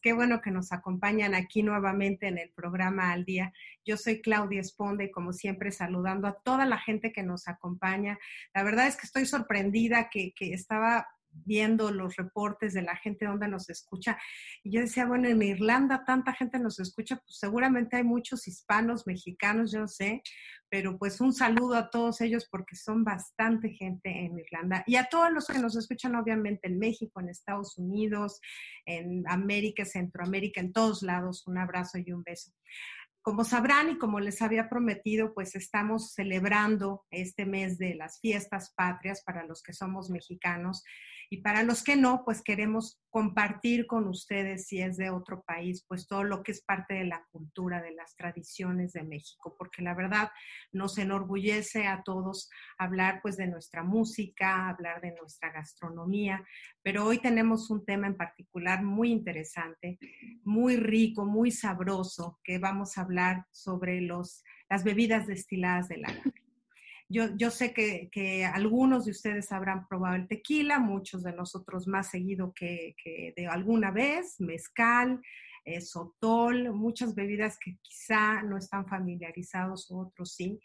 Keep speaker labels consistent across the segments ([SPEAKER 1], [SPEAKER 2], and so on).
[SPEAKER 1] Qué bueno que nos acompañan aquí nuevamente en el programa Al Día. Yo soy Claudia Esponde y como siempre saludando a toda la gente que nos acompaña. La verdad es que estoy sorprendida que, que estaba viendo los reportes de la gente donde nos escucha. Y yo decía, bueno, en Irlanda tanta gente nos escucha, pues seguramente hay muchos hispanos, mexicanos, yo sé, pero pues un saludo a todos ellos porque son bastante gente en Irlanda y a todos los que nos escuchan obviamente en México, en Estados Unidos, en América, Centroamérica, en todos lados, un abrazo y un beso. Como sabrán y como les había prometido, pues estamos celebrando este mes de las fiestas patrias para los que somos mexicanos y para los que no, pues queremos compartir con ustedes, si es de otro país, pues todo lo que es parte de la cultura, de las tradiciones de México, porque la verdad nos enorgullece a todos hablar pues de nuestra música, hablar de nuestra gastronomía, pero hoy tenemos un tema en particular muy interesante, muy rico, muy sabroso, que vamos a hablar sobre los, las bebidas destiladas del agave. Yo, sé que, algunos de ustedes habrán probado el tequila, muchos de nosotros más seguido que, de alguna vez, mezcal, eh, sotol, muchas bebidas que quizá no están familiarizados, otros sí.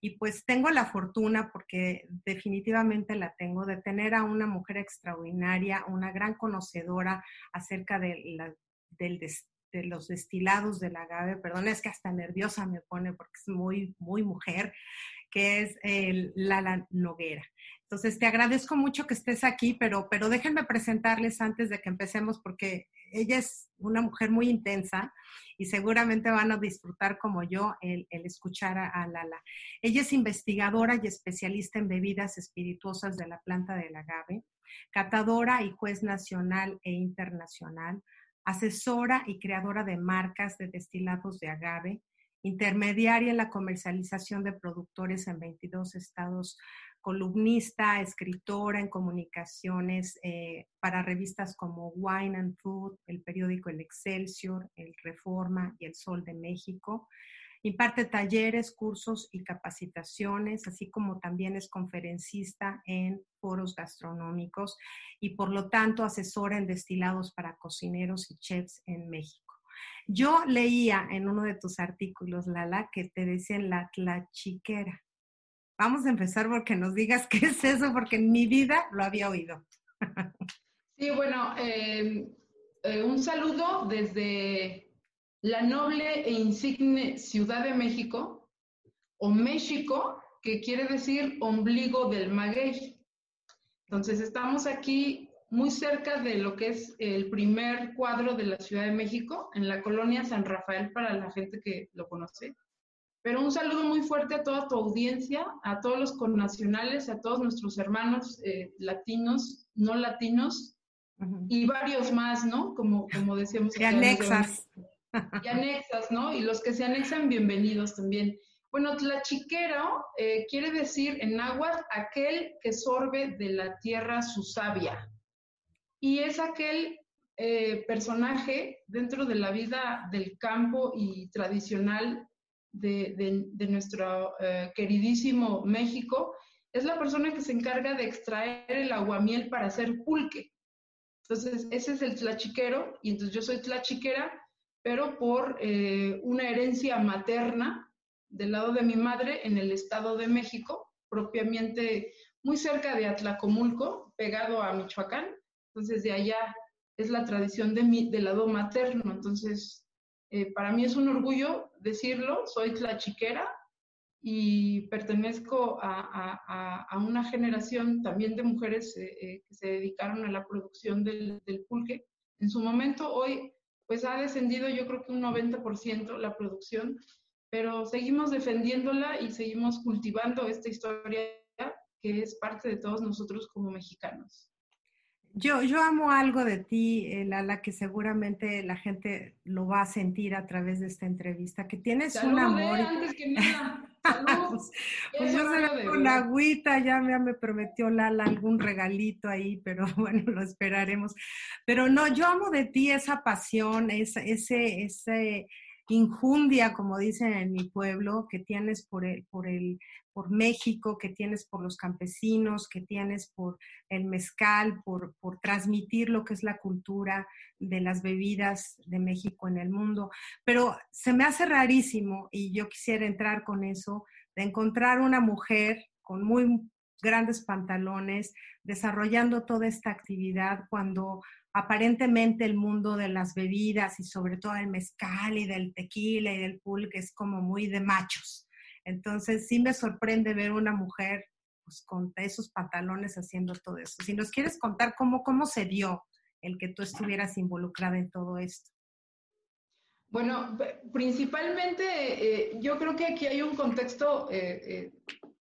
[SPEAKER 1] Y pues tengo la fortuna, porque definitivamente la tengo, de tener a una mujer extraordinaria, una gran conocedora acerca de, de los destilados del agave. Perdón, es que hasta nerviosa me pone porque es muy, muy mujer que es el Lala Noguera. Entonces, te agradezco mucho que estés aquí, pero, pero déjenme presentarles antes de que empecemos porque ella es una mujer muy intensa y seguramente van a disfrutar como yo el, escuchar a, Lala. Ella es investigadora y especialista en bebidas espirituosas de la planta del agave, catadora y juez nacional e internacional, asesora y creadora de marcas de destilados de agave, intermediaria en la comercialización de productores en 22 estados, columnista, escritora en comunicaciones eh, para revistas como Wine and Food, el periódico El Excelsior, El Reforma y El Sol de México. Imparte talleres, cursos y capacitaciones, así como también es conferencista en foros gastronómicos y por lo tanto asesora en destilados para cocineros y chefs en México. Yo leía en uno de tus artículos, Lala, que te decían la tlachiquera. Vamos a empezar porque nos digas qué es eso, porque en mi vida lo había oído.
[SPEAKER 2] Sí, bueno, em, eh, un saludo desde la noble e insigne Ciudad de México, o México, que quiere decir ombligo del maguey. Entonces, estamos aquí muy cerca de lo que es el primer cuadro de la Ciudad de México, en la colonia San Rafael para la gente que lo conoce. Pero un saludo muy fuerte a toda tu audiencia, a todos los connacionales, a todos nuestros hermanos eh, latinos, no latinos, y varios más, ¿no? Como, como decíamos.
[SPEAKER 1] Y anexas.
[SPEAKER 2] Y anexas, ¿no? Y los que se anexan, bienvenidos también. Bueno, tlachiquero eh, quiere decir en náhuatl aquel que sorbe de la tierra su savia y es aquel eh, personaje dentro de la vida del campo y tradicional de, nuestro eh, queridísimo México, es la persona que se encarga de extraer el aguamiel para hacer pulque. Entonces, ese es el tlachiquero, y entonces yo soy tlachiquera, pero por eh, una herencia materna del lado de mi madre en el Estado de México, propiamente muy cerca de Atlacomulco, pegado a Michoacán. Entonces, de allá es la tradición de mi, del lado materno. Entonces, eh, para mí es un orgullo decirlo, soy tlachiquera y pertenezco a, una generación también de mujeres eh, eh, que se dedicaron a la producción del, del, pulque. En su momento, hoy, pues ha descendido yo creo que un 90% la producción, pero seguimos defendiéndola y seguimos cultivando esta historia que es parte de todos nosotros como mexicanos.
[SPEAKER 1] Yo, yo amo algo de ti, eh, Lala, que seguramente la gente lo va a sentir a través de esta entrevista, que tienes un amor.
[SPEAKER 2] antes que nada.
[SPEAKER 1] pues, pues yo se una agüita, ya me, me prometió Lala algún regalito ahí, pero bueno, lo esperaremos. Pero no, yo amo de ti esa pasión, esa, ese, ese injundia, como dicen en mi pueblo, que tienes por el, por el, por México, que tienes por los campesinos, que tienes por el mezcal, por, por transmitir lo que es la cultura de las bebidas de México en el mundo. Pero se me hace rarísimo, y yo quisiera entrar con eso, de encontrar una mujer con muy grandes pantalones, desarrollando toda esta actividad cuando aparentemente el mundo de las bebidas y sobre todo el mezcal y del tequila y del pulque es como muy de machos. Entonces sí me sorprende ver una mujer pues, con esos pantalones haciendo todo eso. Si nos quieres contar cómo, cómo se dio el que tú estuvieras involucrada en todo esto.
[SPEAKER 2] Bueno, principalmente eh, yo creo que aquí hay un contexto eh, eh,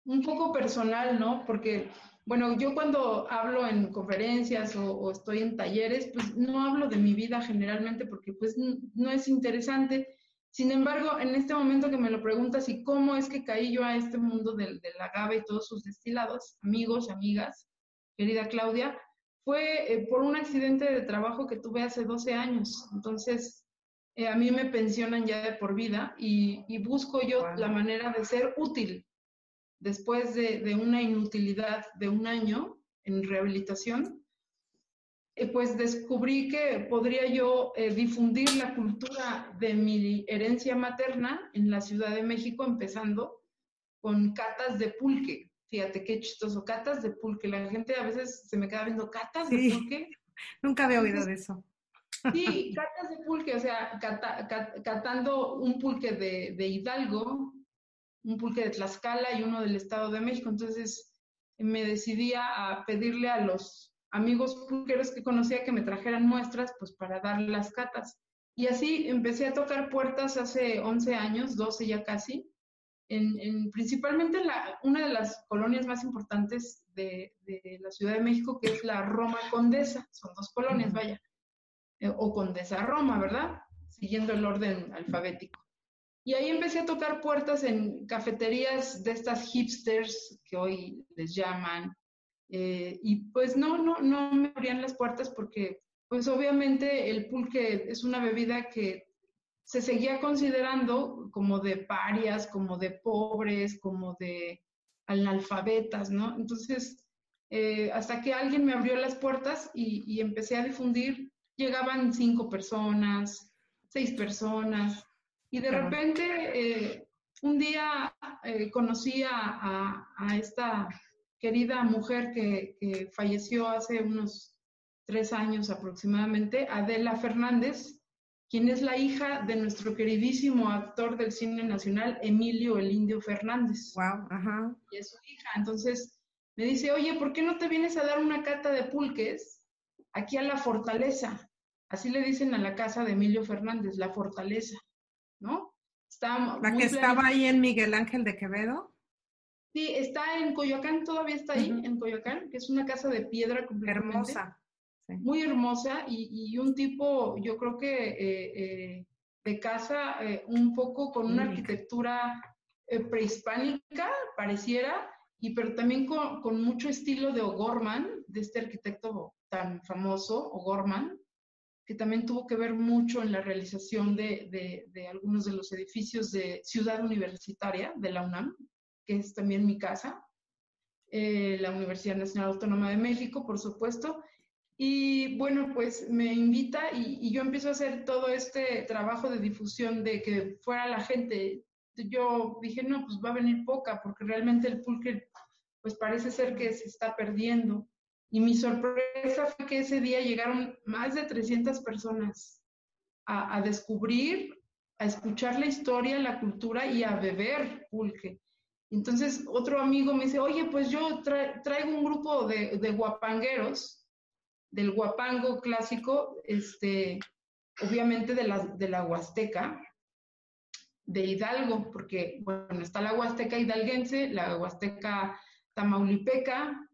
[SPEAKER 2] un poco personal, ¿no? Porque, bueno, yo cuando hablo en conferencias o, estoy en talleres, pues no hablo de mi vida generalmente porque pues no es interesante. Sin embargo, en este momento que me lo preguntas y cómo es que caí yo a este mundo del, del agave y todos sus destilados, amigos, amigas, querida Claudia, fue por un accidente de trabajo que tuve hace 12 años. Entonces, eh, a mí me pensionan ya de por vida y, busco yo la manera de ser útil después de, una inutilidad de un año en rehabilitación. Eh, pues descubrí que podría yo eh, difundir la cultura de mi herencia materna en la Ciudad de México, empezando con catas de pulque. Fíjate qué chistoso, catas de pulque. La gente a veces se me queda viendo catas de pulque.
[SPEAKER 1] Nunca había oído de eso.
[SPEAKER 2] Sí, catas de pulque, o sea, catando un pulque de, Hidalgo, un pulque de Tlaxcala y uno del Estado de México. Entonces me decidí a pedirle a los amigos pulqueros que conocía que me trajeran muestras, pues para dar las catas. Y así empecé a tocar puertas hace 11 años, 12 ya casi, en, principalmente en la, una de las colonias más importantes de, de, la Ciudad de México, que es la Roma Condesa. Son dos colonias, vaya. Eh, o Condesa Roma, ¿verdad? Siguiendo el orden alfabético. Y ahí empecé a tocar puertas en cafeterías de estas hipsters que hoy les llaman. Eh, y pues no, no, no me abrían las puertas porque pues obviamente el pulque es una bebida que se seguía considerando como de parias, como de pobres, como de analfabetas, ¿no? Entonces, eh, hasta que alguien me abrió las puertas y, y, empecé a difundir llegaban cinco personas, seis personas, y de repente eh, un día eh, conocí a, esta querida mujer que, que, falleció hace unos tres años aproximadamente, Adela Fernández, quien es la hija de nuestro queridísimo actor del cine nacional, Emilio el Indio Fernández.
[SPEAKER 1] Wow, ajá.
[SPEAKER 2] Y es su hija. Entonces me dice, oye, ¿por qué no te vienes a dar una cata de pulques aquí a la fortaleza. Así le dicen a la casa de Emilio Fernández, la fortaleza, ¿no?
[SPEAKER 1] Está la que estaba ahí en Miguel Ángel de Quevedo.
[SPEAKER 2] Sí, está en Coyoacán, todavía está ahí, en Coyoacán, que es una casa de piedra completamente.
[SPEAKER 1] Hermosa.
[SPEAKER 2] Muy hermosa y, un tipo, yo creo que eh, eh, de casa eh, un poco con una arquitectura prehispánica, pareciera, y pero también con, con mucho estilo de O'Gorman, de este arquitecto tan famoso, O'Gorman, que también tuvo que ver mucho en la realización de, algunos de los edificios de Ciudad Universitaria de la UNAM, que es también mi casa, eh, la Universidad Nacional Autónoma de México, por supuesto. Y bueno, pues me invita y, y, yo empiezo a hacer todo este trabajo de difusión de que fuera la gente. Yo dije, no, pues va a venir poca, porque realmente el pulque, pues parece ser que se está perdiendo. Y mi sorpresa fue que ese día llegaron más de 300 personas a, descubrir, a escuchar la historia, la cultura y a beber pulque. Entonces otro amigo me dice, oye, pues yo traigo un grupo de, guapangueros, del guapango clásico, este, obviamente de la, de la Huasteca, de Hidalgo, porque bueno, está la Huasteca hidalguense, la Huasteca tamaulipeca,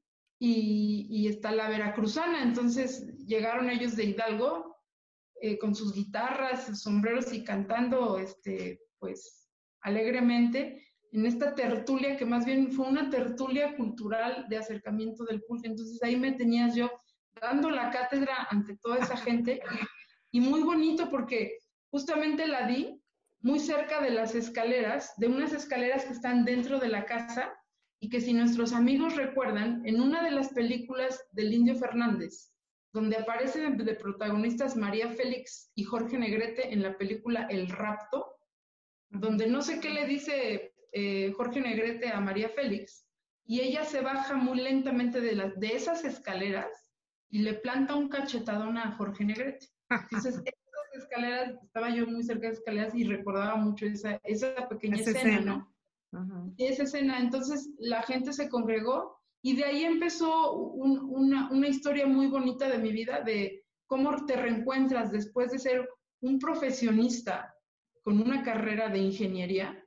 [SPEAKER 2] y, está la veracruzana. Entonces llegaron ellos de Hidalgo eh, con sus guitarras, sus sombreros y cantando, este, pues, alegremente en esta tertulia que más bien fue una tertulia cultural de acercamiento del pulque. Entonces ahí me tenías yo dando la cátedra ante toda esa gente y, y muy bonito porque justamente la di muy cerca de las escaleras, de unas escaleras que están dentro de la casa y que si nuestros amigos recuerdan, en una de las películas del Indio Fernández, donde aparecen de protagonistas María Félix y Jorge Negrete en la película El Rapto, donde no sé qué le dice eh, Jorge Negrete a María Félix, y ella se baja muy lentamente de, las, de esas escaleras y le planta un cachetadón a Jorge Negrete. Entonces, esas escaleras, estaba yo muy cerca de escaleras y recordaba mucho esa, esa pequeña escena, ¿no? Esa escena. Entonces, la gente se congregó y de ahí empezó una, una historia muy bonita de mi vida, de cómo te reencuentras después de ser un profesionista con una carrera de ingeniería,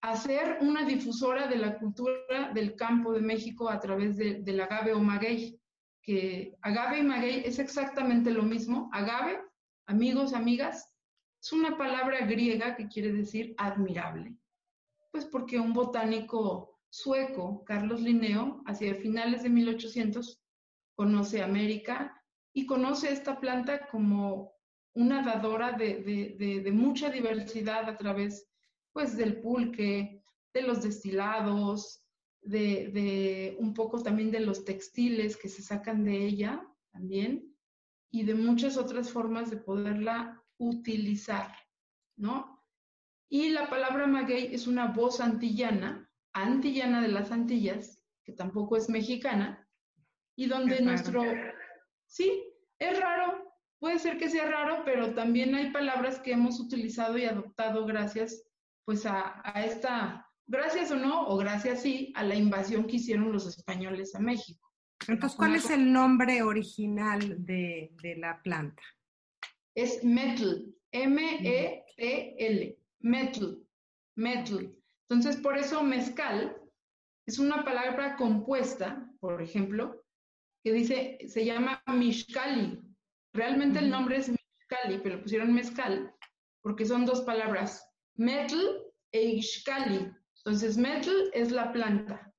[SPEAKER 2] a ser una difusora de la cultura del campo de México a través de, del agave o maguey, que agave y maguey es exactamente lo mismo. Agave, amigos, amigas, es una palabra griega que quiere decir admirable. Pues porque un botánico sueco, Carlos Linneo, hacia finales de 1800, conoce América y conoce esta planta como una dadora de, mucha diversidad a través pues del pulque, de los destilados, de, un poco también de los textiles que se sacan de ella también y de muchas otras formas de poderla utilizar, ¿no? Y la palabra maguey es una voz antillana, antillana de las Antillas, que tampoco es mexicana, y donde nuestro... Sí, es raro, puede ser que sea raro, pero también hay palabras que hemos utilizado y adoptado gracias pues a, a esta gracias o no, o gracias sí, a la invasión que hicieron los españoles a México.
[SPEAKER 1] Entonces, ¿cuál es el nombre original de, la planta?
[SPEAKER 2] Es metal, M-E-T-L, metal, metal. Entonces, por eso mezcal es una palabra compuesta, por ejemplo, que dice, se llama mishkali. Realmente el nombre es mishkali, pero pusieron mezcal porque son dos palabras, metal e ishkali. Entonces, metal es la planta,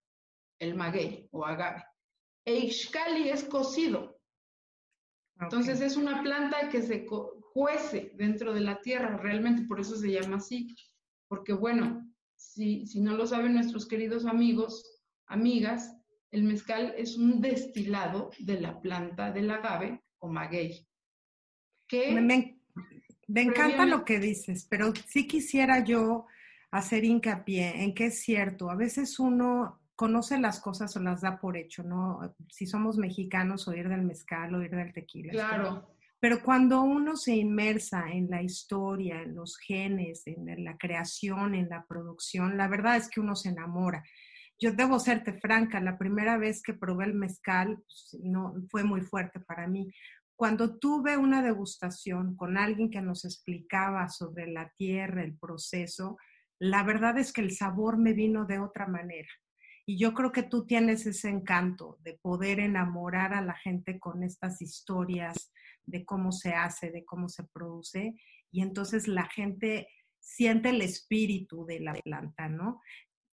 [SPEAKER 2] el maguey o agave. Eixcali es cocido. Entonces, es una planta que se cuece dentro de la tierra, realmente por eso se llama así. Porque, bueno, si, si no lo saben nuestros queridos amigos, amigas, el mezcal es un destilado de la planta del agave o maguey.
[SPEAKER 1] me, me encanta lo que dices, pero sí quisiera yo hacer hincapié en que es cierto, a veces uno conoce las cosas o las da por hecho, ¿no? Si somos mexicanos, oír del mezcal, oír del tequila.
[SPEAKER 2] Claro.
[SPEAKER 1] Pero cuando uno se inmersa en la historia, en los genes, en la creación, en la producción, la verdad es que uno se enamora. Yo debo serte franca, la primera vez que probé el mezcal pues, no, fue muy fuerte para mí. Cuando tuve una degustación con alguien que nos explicaba sobre la tierra, el proceso, la verdad es que el sabor me vino de otra manera. Y yo creo que tú tienes ese encanto de poder enamorar a la gente con estas historias de cómo se hace, de cómo se produce. Y entonces la gente siente el espíritu de la planta, ¿no?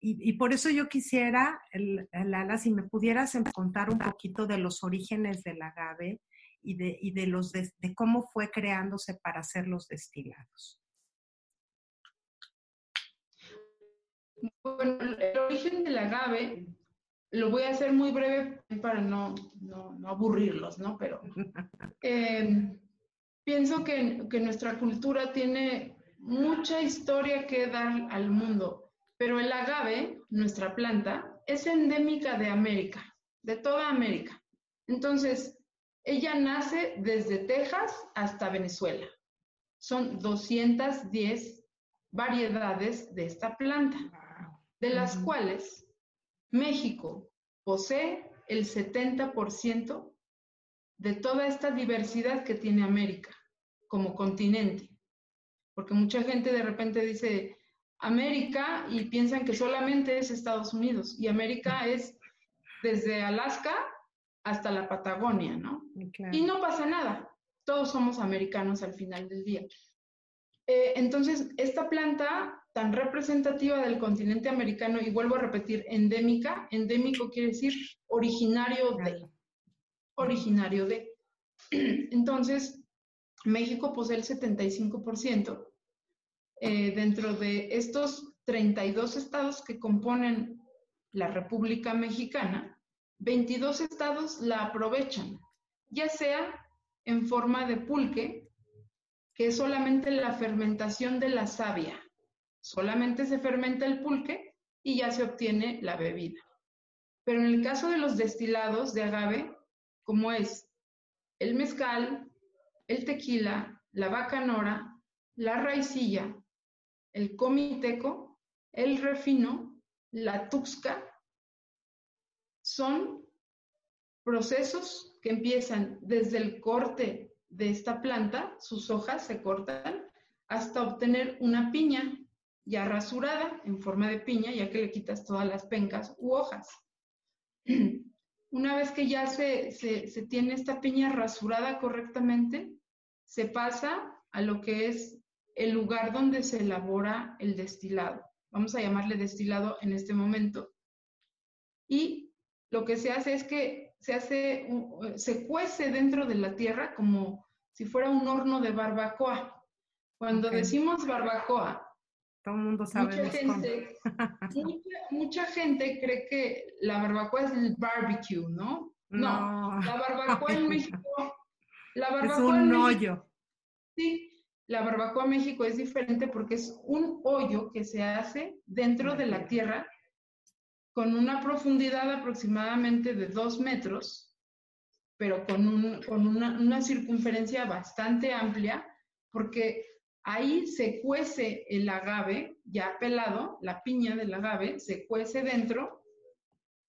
[SPEAKER 1] Y, por eso yo quisiera, Lala, si me pudieras contar un poquito de los orígenes del agave y de, de de cómo fue creándose para hacer los destilados.
[SPEAKER 2] Bueno, el origen del agave lo voy a hacer muy breve para no, no, aburrirlos, ¿no? Pero em, pienso que, que nuestra cultura tiene mucha historia que dar al mundo, pero el agave, nuestra planta, es endémica de América, de toda América. Entonces, ella nace desde Texas hasta Venezuela. Son 210 variedades de esta planta de las cuales México posee el 70% de toda esta diversidad que tiene América como continente. Porque mucha gente de repente dice América y piensan que solamente es Estados Unidos y América es desde Alaska hasta la Patagonia, ¿no? Y no pasa nada, todos somos americanos al final del día. Eh, entonces, esta planta tan representativa del continente americano, y vuelvo a repetir, endémica, endémico quiere decir originario de, originario de. Entonces, México posee el 75%, eh, dentro de estos 32 estados que componen la República Mexicana, 22 estados la aprovechan, ya sea en forma de pulque, que es solamente la fermentación de la savia. Solamente se fermenta el pulque y ya se obtiene la bebida. Pero en el caso de los destilados de agave, como es el mezcal, el tequila, la bacanora, la raicilla, el comiteco, el refino, la tuxca, son procesos que empiezan desde el corte de esta planta, sus hojas se cortan, hasta obtener una piña ya rasurada en forma de piña, ya que le quitas todas las pencas u hojas. Una vez que ya se, se, tiene esta piña rasurada correctamente, se pasa a lo que es el lugar donde se elabora el destilado. Vamos a llamarle destilado en este momento. Y lo que se hace es que se hace, se cuece dentro de la tierra como si fuera un horno de barbacoa. Cuando decimos barbacoa,
[SPEAKER 1] todo el mundo sabe.
[SPEAKER 2] Mucha gente, mucha, gente cree que la barbacoa es el barbecue, ¿no? No, la barbacoa en México. La barbacoa
[SPEAKER 1] es un hoyo.
[SPEAKER 2] sí, la barbacoa en México es diferente porque es un hoyo que se hace dentro de la tierra con una profundidad aproximadamente de dos metros, pero con, un, con una, una circunferencia bastante amplia, porque Ahí se cuece el agave ya pelado, la piña del agave, se cuece dentro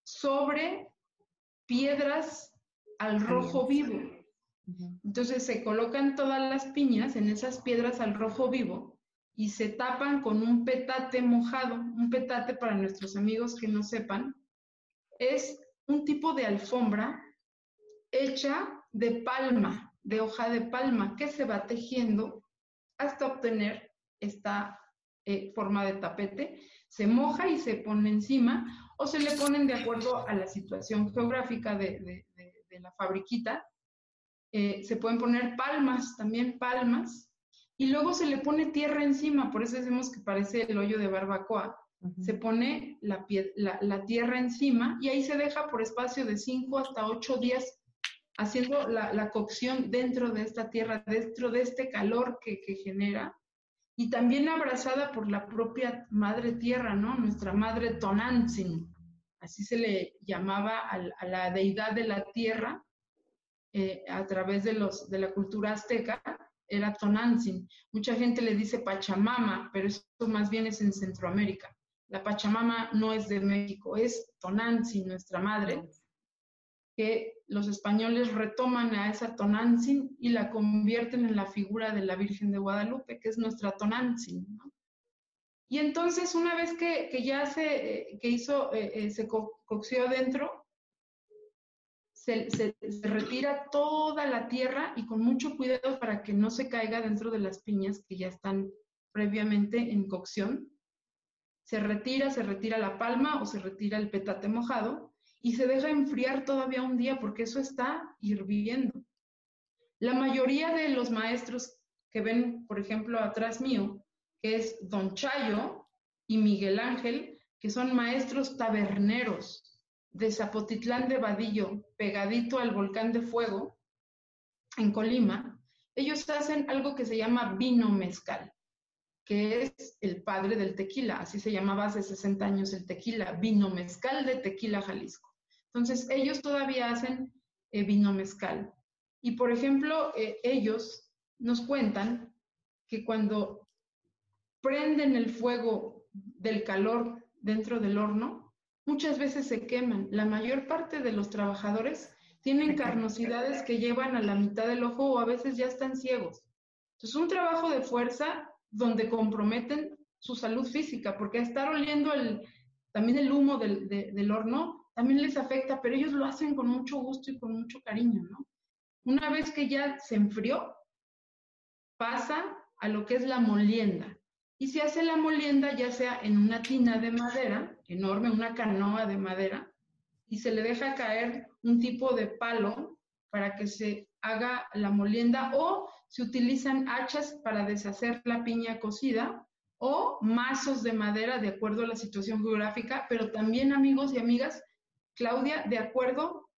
[SPEAKER 2] sobre piedras al rojo vivo. Entonces se colocan todas las piñas en esas piedras al rojo vivo y se tapan con un petate mojado. Un petate, para nuestros amigos que no sepan, es un tipo de alfombra hecha de palma, de hoja de palma, que se va tejiendo hasta obtener esta eh, forma de tapete. Se moja y se pone encima o se le ponen de acuerdo a la situación geográfica de, la fabriquita. Eh, se pueden poner palmas, también palmas, y luego se le pone tierra encima, por eso decimos que parece el hoyo de barbacoa. Se pone la, la, tierra encima y ahí se deja por espacio de 5 hasta 8 días haciendo la, cocción dentro de esta tierra, dentro de este calor que, genera, y también abrazada por la propia madre tierra, ¿no? Nuestra madre Tonantzin, así se le llamaba a, la deidad de la tierra eh, a través de, los, de la cultura azteca, era Tonantzin. Mucha gente le dice Pachamama, pero eso más bien es en Centroamérica. La Pachamama no es de México, es Tonantzin, nuestra madre, que los españoles retoman a esa Tonantzin y la convierten en la figura de la Virgen de Guadalupe, que es nuestra Tonantzin. Y entonces, una vez que, ya se, que hizo, eh, eh, se coció adentro, se, se, retira toda la tierra y con mucho cuidado para que no se caiga dentro de las piñas que ya están previamente en cocción. Se retira, se retira la palma o se retira el petate mojado y se deja enfriar todavía un día porque eso está hirviendo. La mayoría de los maestros que ven, por ejemplo, atrás mío, que es Don Chayo y Miguel Ángel, que son maestros taberneros de Zapotitlán de Vadillo, pegadito al volcán de fuego, en Colima, ellos hacen algo que se llama vino mezcal, que es el padre del tequila, así se llamaba hace 60 años el tequila, vino mezcal de tequila Jalisco. Entonces, ellos todavía hacen eh, vino mezcal. Y, por ejemplo, eh, ellos nos cuentan que cuando prenden el fuego del calor dentro del horno, muchas veces se queman. La mayor parte de los trabajadores tienen carnosidades que llevan a la mitad del ojo o a veces ya están ciegos. Entonces, un trabajo de fuerza donde comprometen su salud física, porque estar oliendo el, también el humo del, del horno también les afecta, pero ellos lo hacen con mucho gusto y con mucho cariño, ¿no? Una vez que ya se enfrió, pasa a lo que es la molienda. Y se hace la molienda ya sea en una tina de madera, enorme, una canoa de madera, y se le deja caer un tipo de palo para que se haga la molienda o se utilizan hachas para deshacer la piña cocida o mazos de madera de acuerdo a la situación geográfica, pero también amigos y amigas, Claudia, de acuerdo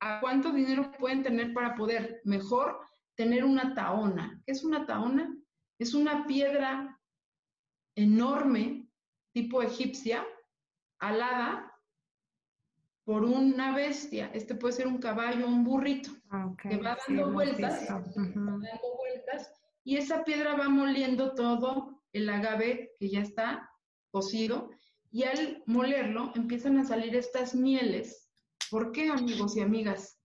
[SPEAKER 2] a cuánto dinero pueden tener para poder mejor tener una taona. ¿Qué es una taona? Es una piedra enorme, tipo egipcia, alada por una bestia. Este puede ser un caballo o un burrito
[SPEAKER 1] Ah,
[SPEAKER 2] que va dando vueltas, dando vueltas, y esa piedra va moliendo todo el agave que ya está cocido, y al molerlo empiezan a salir estas mieles. ¿Por qué, amigos y amigas?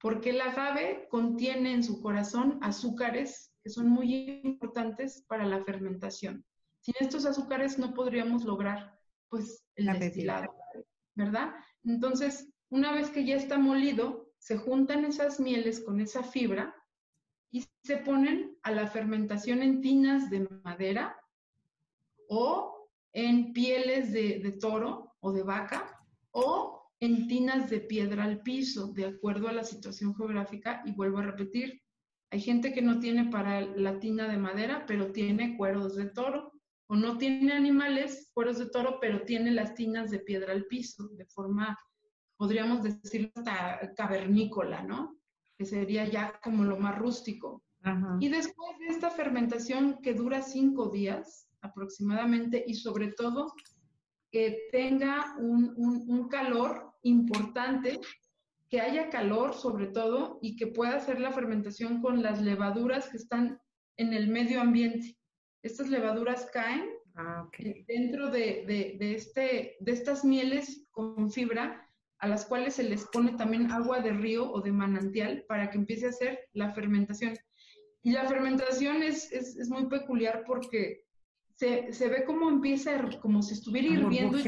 [SPEAKER 2] Porque el agave contiene en su corazón azúcares que son muy importantes para la fermentación. Sin estos azúcares no podríamos lograr pues el
[SPEAKER 1] La
[SPEAKER 2] destilado, ¿verdad? Entonces, una vez que ya está molido, se juntan esas mieles con esa fibra y se ponen a la fermentación en tinas de madera o en pieles de, de toro o de vaca o en tinas de piedra al piso, de acuerdo a la situación geográfica. Y vuelvo a repetir, hay gente que no tiene para la tina de madera, pero tiene cueros de toro. O no tiene animales, cueros de toro, pero tiene las tinas de piedra al piso, de forma, podríamos decirlo, hasta cavernícola, ¿no? Que sería ya como lo más rústico.
[SPEAKER 1] Ajá.
[SPEAKER 2] Y después de esta fermentación que dura cinco días aproximadamente y sobre todo que tenga un, un- un calor importante, que haya calor sobre todo y que pueda hacer la fermentación con las levaduras que están en el medio ambiente. Estas levaduras caen
[SPEAKER 1] Ah,
[SPEAKER 2] dentro de, de- de este, de estas mieles con fibra a las cuales se les pone también agua de río o de manantial para que empiece a hacer la fermentación. Y la fermentación es, es- es muy peculiar porque se, se ve como empieza, como si estuviera hirviendo,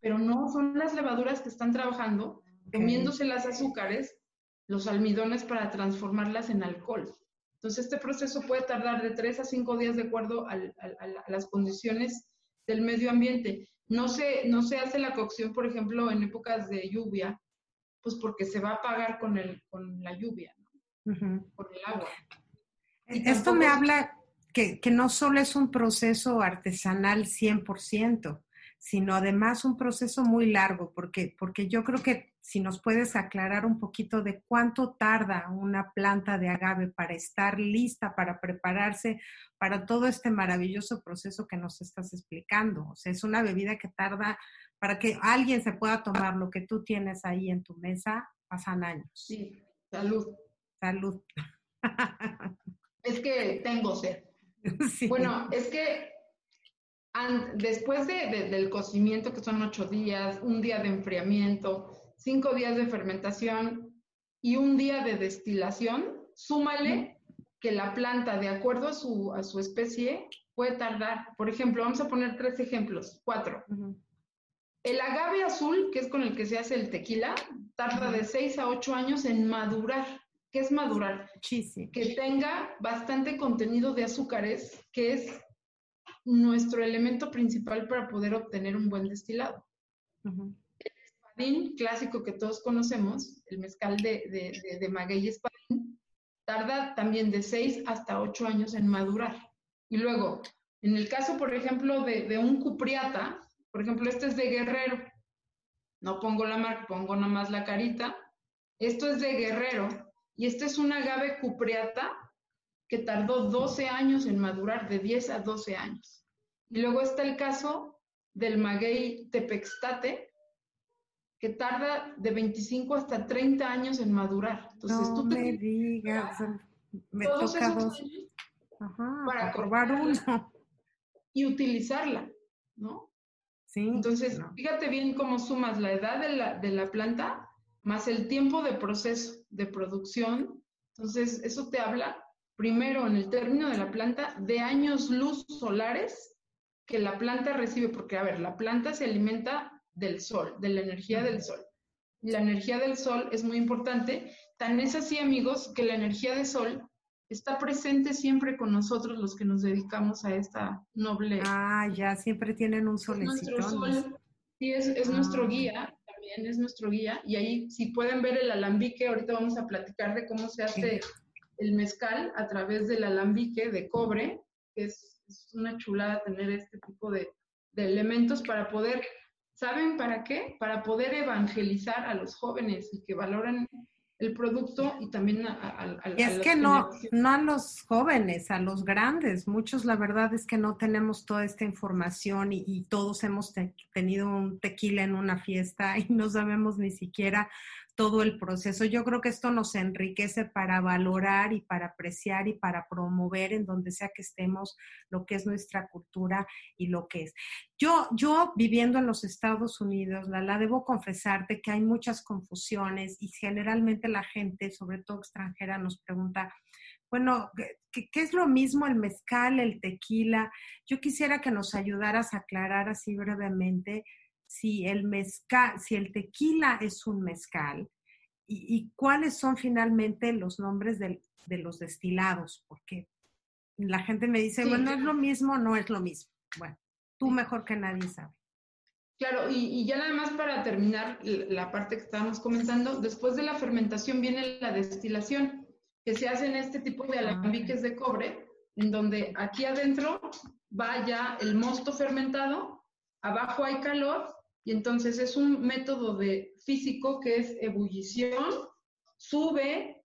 [SPEAKER 2] pero no, son las levaduras que están trabajando, comiéndose las azúcares, los almidones para transformarlas en alcohol. Entonces, este proceso puede tardar de tres a cinco días de acuerdo al- a las condiciones del medio ambiente. No se, no se hace la cocción, por ejemplo, en épocas de lluvia, pues porque se va a apagar con, el, con la lluvia, ¿no? Con el agua. Y
[SPEAKER 1] Esto me habla que, que no solo es un proceso artesanal 100%, sino además un proceso muy largo, porque, porque yo creo que si nos puedes aclarar un poquito de cuánto tarda una planta de agave para estar lista, para prepararse para todo este maravilloso proceso que nos estás explicando. O sea, es una bebida que tarda, para que alguien se pueda tomar lo que tú tienes ahí en tu mesa, pasan años.
[SPEAKER 2] Sí, salud.
[SPEAKER 1] Salud.
[SPEAKER 2] Es que tengo sed.
[SPEAKER 1] Sí.
[SPEAKER 2] Bueno, es que después de- de- del cocimiento, que son ocho días, un día de enfriamiento, cinco días de fermentación y un día de destilación, súmale que la planta, de acuerdo a su, a su especie, puede tardar, por ejemplo, vamos a poner tres ejemplos, cuatro. El agave azul, que es con el que se hace el tequila, tarda de seis a ocho años en madurar. ¿Qué es madurar?
[SPEAKER 1] Muchísimo.
[SPEAKER 2] que tenga bastante contenido de azúcares, que es nuestro elemento principal para poder obtener un buen destilado.
[SPEAKER 1] Ujú.
[SPEAKER 2] Espadín clásico que todos conocemos, el mezcal de, de, de, de maguey espadín, tarda también de 6 hasta 8 años en madurar. Y luego, en el caso, por ejemplo, de, de un cupriata, por ejemplo, este es de Guerrero, no pongo la marca, pongo nada más la carita, esto es de Guerrero, y este es un agave cupriata que tardó 12 años en madurar, de 10 a 12 años. Y luego está el caso del maguey tepextate, que tarda de 25 hasta 30 años en madurar. Entonces
[SPEAKER 1] no
[SPEAKER 2] tú te
[SPEAKER 1] me digas, me
[SPEAKER 2] todos
[SPEAKER 1] toca
[SPEAKER 2] esos
[SPEAKER 1] dos.
[SPEAKER 2] años
[SPEAKER 1] Ajá,
[SPEAKER 2] para cortarla.
[SPEAKER 1] uno.
[SPEAKER 2] y utilizarla, ¿no?
[SPEAKER 1] Sí.
[SPEAKER 2] Entonces,
[SPEAKER 1] no.
[SPEAKER 2] fíjate bien cómo sumas la edad de la, de la planta más el tiempo de proceso, de producción. Entonces, eso te habla, primero, en el término de la planta, de años luz solares que la planta recibe, porque, a ver, la planta se alimenta del sol, de la energía del sol. La energía del sol es muy importante. Tan es así, amigos, que la energía del sol está presente siempre con nosotros los que nos dedicamos a esta noble
[SPEAKER 1] Ah, ya siempre tienen un
[SPEAKER 2] es nuestro
[SPEAKER 1] solecito.
[SPEAKER 2] sol, sí, es, es nuestro
[SPEAKER 1] Ah.
[SPEAKER 2] guía, también es nuestro guía. Y ahí, si pueden ver el alambique, ahorita vamos a platicar de cómo se hace el mezcal a través del alambique de cobre. que es, una chulada tener este tipo de, de elementos para poder, ¿saben para qué? Para poder evangelizar a los jóvenes y que valoren el producto y también a,
[SPEAKER 1] es que no, no a los jóvenes, a los grandes. Muchos, la verdad es que no tenemos toda esta información y, todos hemos tenido un tequila en una fiesta y no sabemos ni siquiera todo el proceso. Yo creo que esto nos enriquece para valorar y para apreciar y para promover en donde sea que estemos lo que es nuestra cultura y lo que es. Yo, yo viviendo en los Estados Unidos, la, debo confesarte que hay muchas confusiones y generalmente la gente, sobre todo extranjera, nos pregunta, bueno, ¿qué, ¿qué, es lo mismo el mezcal, el tequila? Yo quisiera que nos ayudaras a aclarar así brevemente si el mezcal, si el tequila es un mezcal y, cuáles son finalmente los nombres de, los destilados, porque la gente me dice, bueno, es lo mismo, no es lo mismo. Bueno, tú mejor que nadie sabe.
[SPEAKER 2] Claro, y, y, ya nada más para terminar la parte que estábamos comentando, después de la fermentación viene la destilación, que se hace en este tipo de ah, alambiques de cobre, en donde aquí adentro va ya el mosto fermentado, abajo hay calor y entonces es un método de físico que es ebullición, sube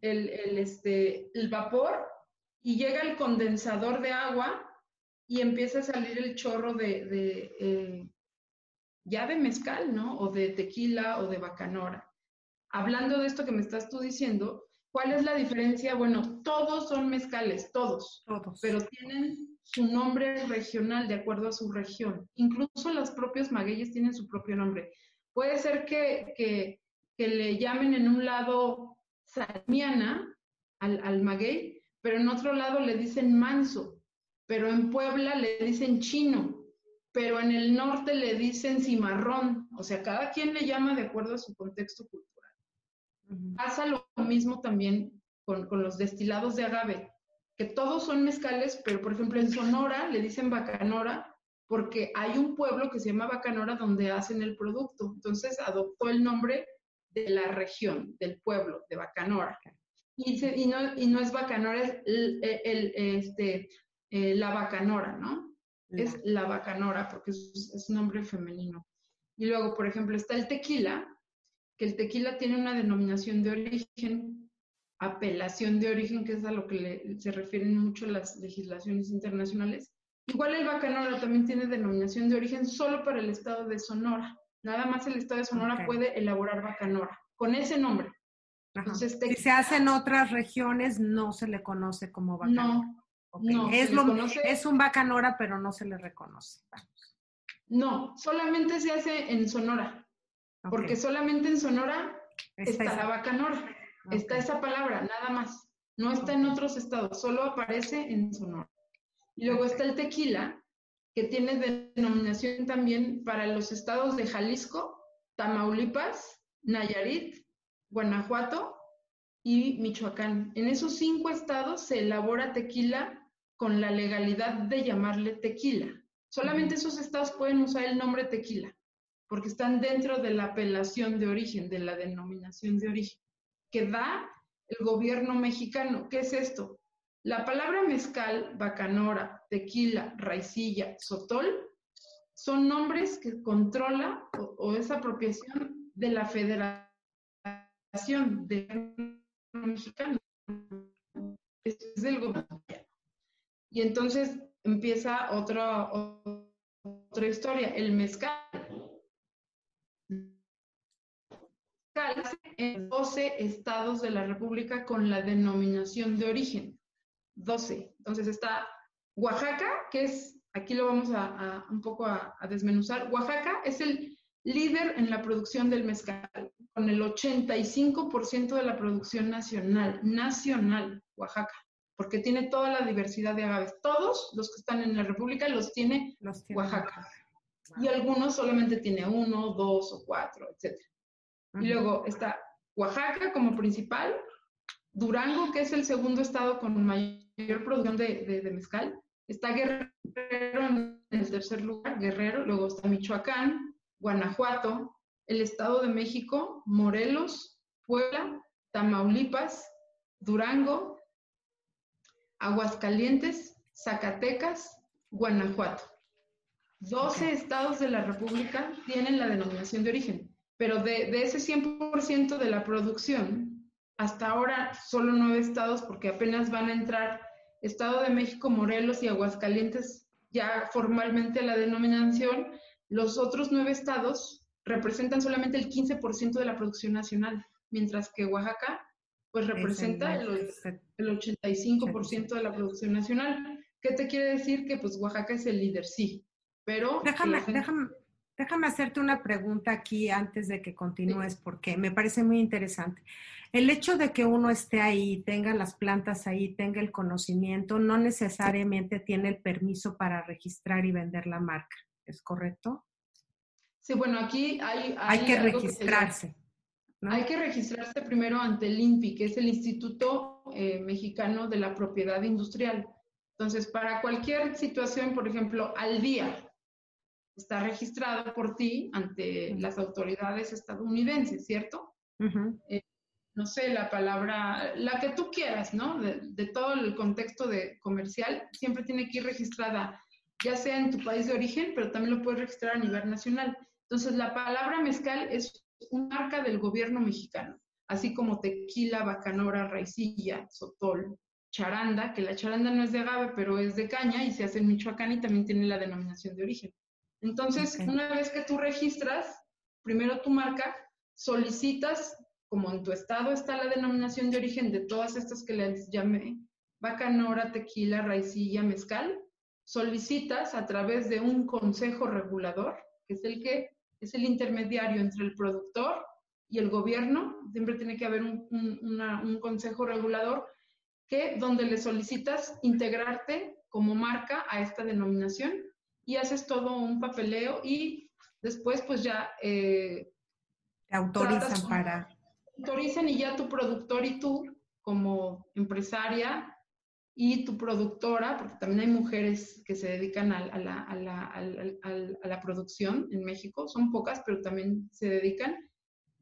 [SPEAKER 2] el, este, el vapor y llega el condensador de agua y empieza a salir el chorro de, eh, ya de mezcal, ¿no? O de tequila o de bacanora. Hablando de esto que me estás tú diciendo, ¿cuál es la diferencia? Bueno, todos son mezcales, todos, todos. pero tienen su nombre regional de acuerdo a su región. Incluso los propios magueyes tienen su propio nombre. Puede ser que, que, le llamen en un lado salmiana al, al maguey, pero en otro lado le dicen manso, pero en Puebla le dicen chino, pero en el norte le dicen cimarrón. O sea, cada quien le llama de acuerdo a su contexto cultural. Pasa lo mismo también con, con los destilados de agave que todos son mezcales, pero por ejemplo en Sonora le dicen bacanora porque hay un pueblo que se llama Bacanora donde hacen el producto. Entonces adoptó el nombre de la región, del pueblo, de Bacanora. Y, y, no, y no, es Bacanora, es el, este, eh, la Bacanora, ¿no? Es la Bacanora porque es, es nombre femenino. Y luego, por ejemplo, está el tequila, que el tequila tiene una denominación de origen apelación de origen, que es a lo que se refieren mucho las legislaciones internacionales. Igual el bacanora también tiene denominación de origen solo para el estado de Sonora. Nada más el estado de Sonora puede elaborar bacanora con ese nombre.
[SPEAKER 1] Entonces, si se hace en otras regiones, no se le conoce como bacanora. No, es, es un bacanora, pero no se le reconoce.
[SPEAKER 2] No, solamente se hace en Sonora, porque solamente en Sonora está la bacanora. Está esa palabra, nada más. No está en otros estados, solo aparece en Sonora. Y luego está el tequila, que tiene denominación también para los estados de Jalisco, Tamaulipas, Nayarit, Guanajuato y Michoacán. En esos cinco estados se elabora tequila con la legalidad de llamarle tequila. Solamente esos estados pueden usar el nombre tequila, porque están dentro de la apelación de origen, de la denominación de origen que da el gobierno mexicano. ¿Qué es esto? La palabra mezcal, bacanora, tequila, raicilla, sotol, son nombres que controla o, es apropiación de la federación de mexicano. Es del gobierno. Y entonces empieza otra, otra historia. El mezcal en 12 estados de la República con la denominación de origen. 12. Entonces está Oaxaca, que es, aquí lo vamos a, un poco a, desmenuzar. Oaxaca es el líder en la producción del mezcal, con el 85% de la producción nacional, nacional, Oaxaca, porque tiene toda la diversidad de agaves. Todos los que están en la República los tiene, los Oaxaca. Y algunos solamente tiene uno, dos o cuatro, etcétera. Y luego está Oaxaca como principal, Durango, que es el segundo estado con mayor producción de, mezcal, está Guerrero en el tercer lugar, Guerrero, luego está Michoacán, Guanajuato, el Estado de México, Morelos, Puebla, Tamaulipas, Durango, Aguascalientes Zacatecas, Guanajuato. 12 estados de la República tienen la denominación de origen, pero de, de ese 100% de la producción, hasta ahora solo nueve estados, porque apenas van a entrar Estado de México, Morelos y Aguascalientes ya formalmente a la denominación, los otros nueve estados representan solamente el 15% de la producción nacional, mientras que Oaxaca pues representa el, el 85% de la producción nacional. ¿Qué te quiere decir? Que pues Oaxaca es el líder, sí, pero...
[SPEAKER 1] Déjame, déjame, déjame hacerte una pregunta aquí antes de que continúes, porque me parece muy interesante. El hecho de que uno esté ahí, tenga las plantas ahí, tenga el conocimiento, no necesariamente tiene el permiso para registrar y vender la marca, ¿es correcto?
[SPEAKER 2] Sí, bueno, aquí hay...
[SPEAKER 1] Hay, que registrarse.
[SPEAKER 2] Hay que registrarse primero ante el INPI, que es el Instituto eh, Mexicano de la Propiedad Industrial. Entonces, para cualquier situación, por ejemplo, al día, está registrado por ti ante las autoridades estadounidenses, ¿cierto? Eh, no sé, la palabra, la que tú quieras, ¿no? De, todo el contexto de comercial, siempre tiene que ir registrada, ya sea en tu país de origen, pero también lo puedes registrar a nivel nacional. Entonces, la palabra mezcal es una marca del gobierno mexicano, así como tequila, bacanora, raicilla, sotol, charanda, que la charanda no es de agave, pero es de caña y se hace en Michoacán y también tiene la denominación de origen. Entonces, una vez que tú registras, primero tu marca, solicitas, como en tu estado está la denominación de origen de todas estas que les llamé, bacanora, tequila, raicilla, mezcal, solicitas a través de un consejo regulador, que es el que es el intermediario entre el productor y el gobierno, siempre tiene que haber un, un consejo regulador que donde le solicitas integrarte como marca a esta denominación y haces todo un papeleo y después pues ya...
[SPEAKER 1] Eh, Te autorizan para...
[SPEAKER 2] Autorizan y ya tu productor y tú como empresaria y tu productora, porque también hay mujeres que se dedican a, la, a, la, a, la, producción en México, son pocas, pero también se dedican,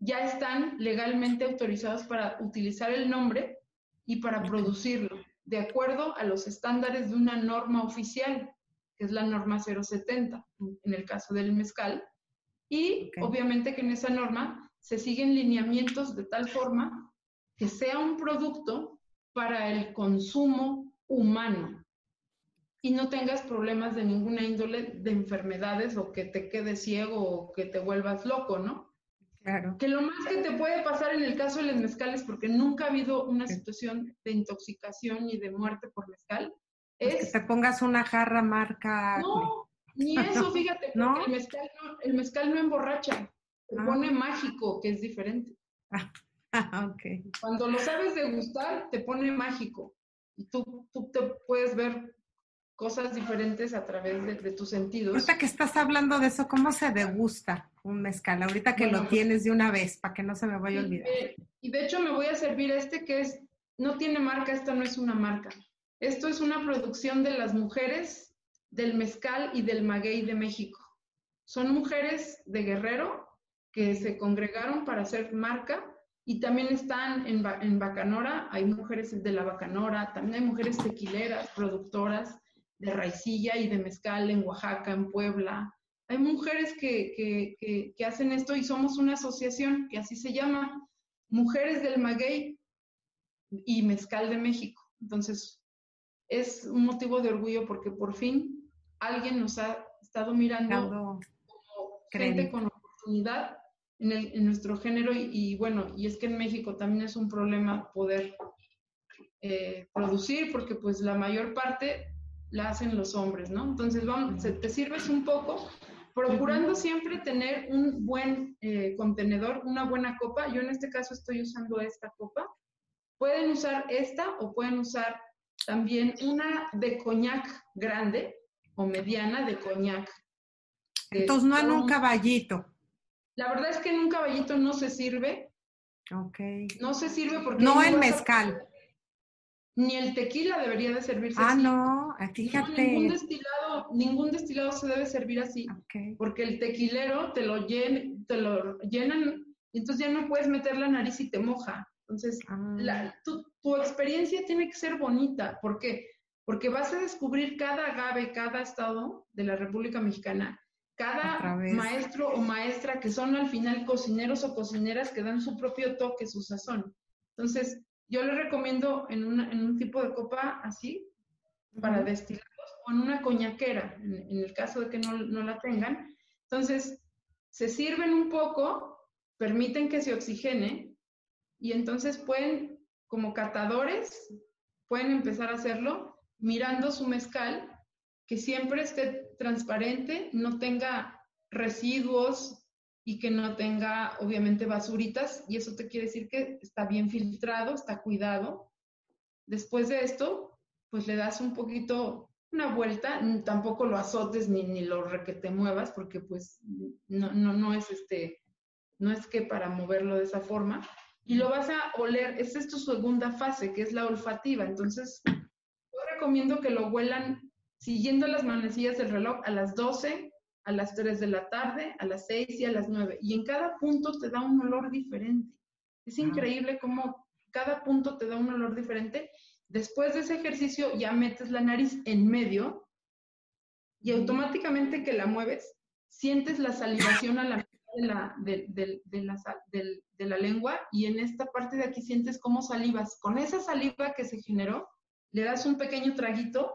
[SPEAKER 2] ya están legalmente autorizados para utilizar el nombre y para producirlo, de acuerdo a los estándares de una norma oficial que es la norma 070 en el caso del mezcal. Y obviamente que en esa norma se siguen lineamientos de tal forma que sea un producto para el consumo humano y no tengas problemas de ninguna índole de enfermedades o que te quedes ciego o que te vuelvas loco, ¿no?
[SPEAKER 1] Claro.
[SPEAKER 2] Que lo más que te puede pasar en el caso de los mezcales, porque nunca ha habido una situación de intoxicación y de muerte por mezcal,
[SPEAKER 1] pues que te pongas una jarra marca.
[SPEAKER 2] No, ni eso, fíjate, ¿No? el, mezcal no, el mezcal no emborracha, te ah. pone mágico, que es diferente.
[SPEAKER 1] Ah, okay.
[SPEAKER 2] Cuando lo sabes degustar, te pone mágico. Y tú, tú te puedes ver cosas diferentes a través de, tus sentidos.
[SPEAKER 1] Ahorita que estás hablando de eso, ¿cómo se degusta un mezcal? Ahorita que lo pues tienes de una vez, para que no se me vaya a olvidar.
[SPEAKER 2] y de hecho me voy a servir este que es, no tiene marca, esta no es una marca. Esto es una producción de las mujeres del mezcal y del maguey de México. Son mujeres de Guerrero que se congregaron para hacer marca y también están en, en Bacanora, hay mujeres de la Bacanora, también hay mujeres tequileras, productoras de raicilla y de mezcal en Oaxaca, en Puebla. Hay mujeres que, que, que hacen esto y somos una asociación que así se llama, Mujeres del Maguey y Mezcal de México. Entonces, es un motivo de orgullo porque por fin alguien nos ha estado mirando como gente con oportunidad en, el, en nuestro género y, bueno, y es que en México también es un problema poder eh, producir porque pues la mayor parte la hacen los hombres, ¿no? Entonces, vamos, te sirves un poco, procurando siempre tener un buen eh, contenedor, una buena copa. Yo en este caso estoy usando esta copa. Pueden usar esta o pueden usar también una de coñac grande o mediana de coñac.
[SPEAKER 1] Entonces no en un caballito.
[SPEAKER 2] La verdad es que en un caballito no se sirve.
[SPEAKER 1] Ok.
[SPEAKER 2] No se sirve porque...
[SPEAKER 1] No en mezcal.
[SPEAKER 2] Ni el tequila debería de servirse
[SPEAKER 1] ah, no, ah, fíjate.
[SPEAKER 2] ningún, destilado, ningún destilado se debe servir así. Porque el tequilero te lo, te lo llenan y entonces ya no puedes meter la nariz y te moja. Entonces, ah. tu, experiencia tiene que ser bonita. ¿Por qué? porque vas a descubrir cada agave, cada estado de la República Mexicana, cada maestro o maestra que son al final cocineros o cocineras que dan su propio toque, su sazón. Entonces, yo les recomiendo en, un tipo de copa así, para destilarlos, o en una coñaquera, en, el caso de que no, no la tengan. Entonces, se sirven un poco, permiten que se oxigene y entonces pueden, como catadores, pueden empezar a hacerlo mirando su mezcal, que siempre esté transparente, no tenga residuos y que no tenga, obviamente, basuritas. Y eso te quiere decir que está bien filtrado, está cuidado. Después de esto, pues le das un poquito una vuelta, tampoco lo azotes ni, ni lo requete muevas, porque pues no, no, no es este, no es que para moverlo de esa forma. Y lo vas a oler, esta es tu segunda fase, que es la olfativa. Entonces, yo recomiendo que lo huelan siguiendo las manecillas del reloj a las 12, a las 3 de la tarde, a las 6 y a las 9. Y en cada punto te da un olor diferente. Es increíble cómo cada punto te da un olor diferente Después de ese ejercicio ya metes la nariz en medio y automáticamente que la mueves, sientes la salivación a la de la, de, de la lengua y en esta parte de aquí sientes cómo salivas. Con esa saliva que se generó, le das un pequeño traguito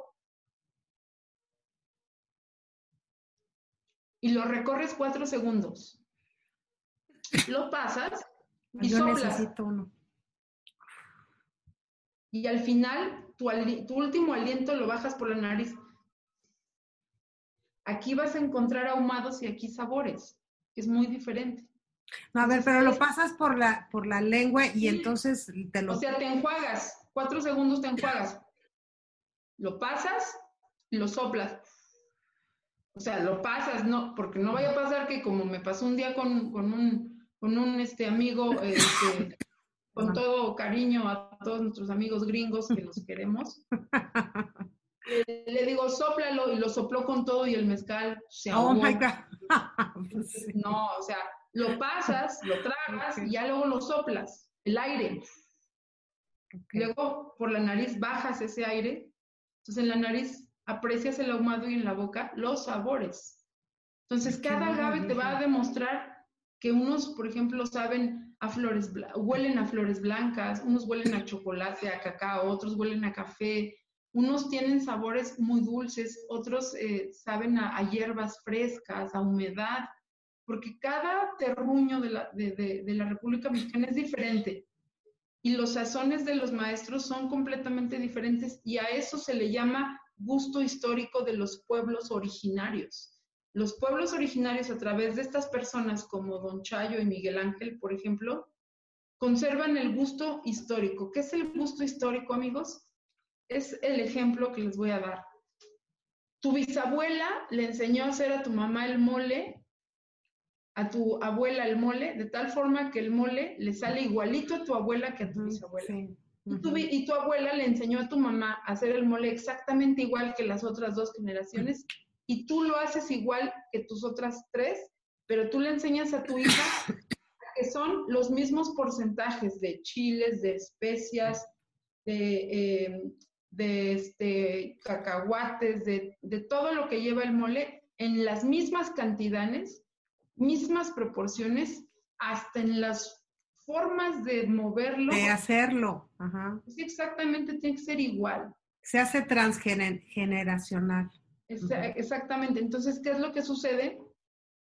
[SPEAKER 2] y lo recorres cuatro segundos. Lo pasas y
[SPEAKER 1] Yo necesito uno
[SPEAKER 2] y al final tu, último aliento lo bajas por la nariz. Aquí vas a encontrar ahumados y aquí sabores, es muy diferente.
[SPEAKER 1] No, a ver, pero lo pasas por la, por la lengua y entonces te lo...
[SPEAKER 2] O sea, te enjuagas, cuatro segundos te enjuagas. Lo pasas, lo soplas. O sea, lo pasas, no, porque no vaya a pasar que como me pasó un día con, un, con un este, amigo este, con todo cariño a todos nuestros amigos gringos que los queremos. le, digo, sóplalo y lo sopló con todo y el mezcal se ahogó. Oh my God. no, o sea, lo pasas, lo tragas y ya luego lo soplas, el aire. Luego por la nariz bajas ese aire. Entonces en la nariz aprecias el ahumado y en la boca los sabores. Entonces cada agave te va a demostrar que unos, por ejemplo, saben a flores, huelen a flores blancas, unos huelen a chocolate, a cacao, otros huelen a café, unos tienen sabores muy dulces, otros eh, saben a, hierbas frescas, a humedad, porque cada terruño de la, de la República Mexicana es diferente y los sazones de los maestros son completamente diferentes y a eso se le llama gusto histórico de los pueblos originarios. Los pueblos originarios, a través de estas personas como Don Chayo y Miguel Ángel, por ejemplo, conservan el gusto histórico. ¿Qué es el gusto histórico, amigos? Es el ejemplo que les voy a dar. Tu bisabuela le enseñó a hacer a tu mamá el mole, a tu abuela el mole, de tal forma que el mole le sale igualito a tu abuela que a tu bisabuela. y, tu, y tu abuela le enseñó a tu mamá a hacer el mole exactamente igual que las otras dos generaciones y tú lo haces igual que tus otras tres, pero tú le enseñas a tu hija que son los mismos porcentajes de chiles, de especias, de, eh, de este, cacahuates, de, de, todo lo que lleva el mole en las mismas cantidades, mismas proporciones, hasta en las formas de moverlo.
[SPEAKER 1] De hacerlo.
[SPEAKER 2] exactamente, tiene que ser igual.
[SPEAKER 1] Se hace transgeneracional.
[SPEAKER 2] Exactamente. Entonces, ¿qué es lo que sucede?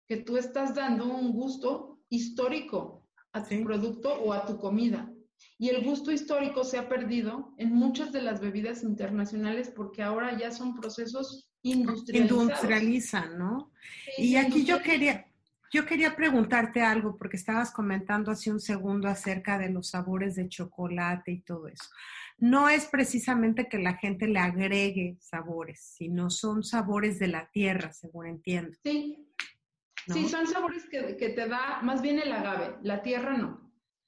[SPEAKER 2] Que tú estás dando un gusto histórico a tu producto o a tu comida. Y el gusto histórico se ha perdido en muchas de las bebidas internacionales porque ahora ya son procesos industrializados.
[SPEAKER 1] Industrializan, ¿no? y aquí yo quería, yo quería preguntarte algo porque estabas comentando hace un segundo acerca de los sabores de chocolate y todo eso no es precisamente que la gente le agregue sabores, sino son sabores de la tierra, según entiendo.
[SPEAKER 2] Sí, sí, son sabores que, te da más bien el agave, la tierra no.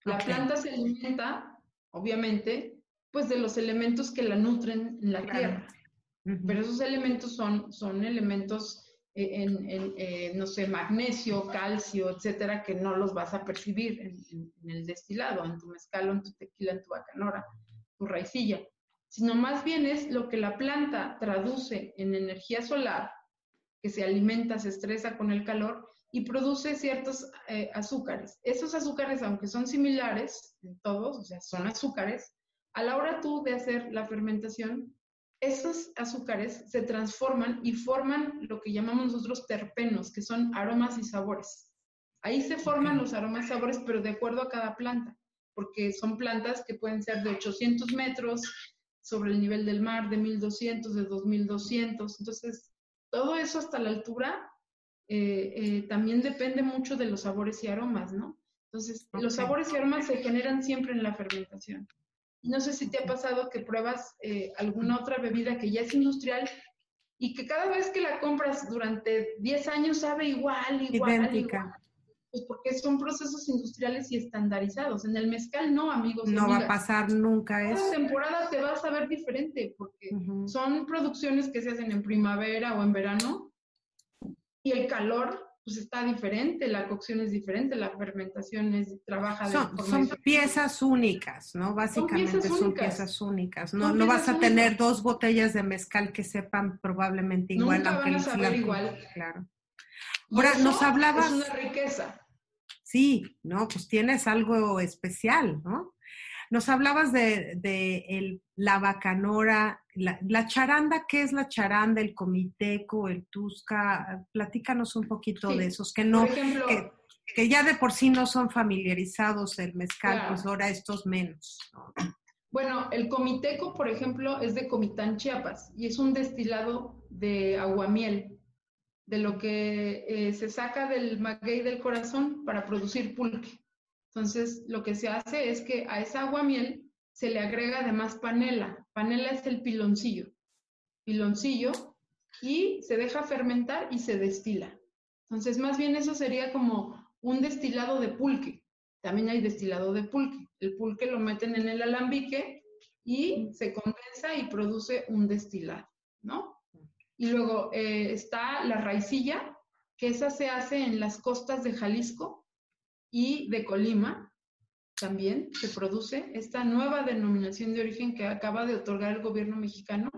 [SPEAKER 2] La planta se alimenta, obviamente, pues de los elementos que la nutren en la tierra. Pero esos elementos son, son elementos eh, en, eh, no sé, magnesio, calcio, etcétera, que no los vas a percibir en, en, el destilado, en tu mezcal, en tu tequila, en tu bacanora raicilla. sino más bien es lo que la planta traduce en energía solar, que se alimenta, se estresa con el calor y produce ciertos eh, azúcares. Esos azúcares, aunque son similares en todos, o sea, son azúcares, a la hora tú de hacer la fermentación, esos azúcares se transforman y forman lo que llamamos nosotros terpenos, que son aromas y sabores. Ahí se forman los aromas y sabores, pero de acuerdo a cada planta, porque son plantas que pueden ser de 800 metros sobre el nivel del mar, de 1200, de 2200. Entonces, todo eso hasta la altura eh, eh, también depende mucho de los sabores y aromas, ¿no? Entonces, los sabores y aromas se generan siempre en la fermentación. No sé si te ha pasado que pruebas eh, alguna otra bebida que ya es industrial y que cada vez que la compras durante 10 años sabe igual, igual, Idéntica. Pues porque son procesos industriales y estandarizados. En el mezcal no, amigos.
[SPEAKER 1] No va a pasar nunca eso.
[SPEAKER 2] Cada temporada te vas a ver diferente porque son producciones que se hacen en primavera o en verano y el calor pues está diferente, la cocción es diferente, la fermentación es, trabaja
[SPEAKER 1] de son, son piezas únicas, ¿no? Básicamente son piezas únicas. No, no vas a tener dos botellas de mezcal que sepan probablemente igual.
[SPEAKER 2] Nunca van a saber igual.
[SPEAKER 1] Claro. Ahora, nos hablabas...
[SPEAKER 2] Es una riqueza.
[SPEAKER 1] Sí, ¿no? Pues tienes algo especial, ¿no? Nos hablabas de, el, la bacanora, la, charanda, ¿qué es la charanda, el comiteco, el tusca? Platícanos un poquito de esos que no, que, ya de por sí no son familiarizados el mezcal, pues ahora estos menos.
[SPEAKER 2] Bueno, el comiteco, por ejemplo, es de Comitán, Chiapas, y es un destilado de aguamiel, de lo que eh, se saca del maguey del corazón para producir pulque. Entonces, lo que se hace es que a esa agua miel se le agrega además panela. Panela es el piloncillo. Piloncillo y se deja fermentar y se destila. Entonces, más bien eso sería como un destilado de pulque. También hay destilado de pulque. El pulque lo meten en el alambique y se condensa y produce un destilado, ¿no? Y luego eh, está la raicilla, que esa se hace en las costas de Jalisco, y de Colima también se produce esta nueva denominación de origen que acaba de otorgar el gobierno mexicano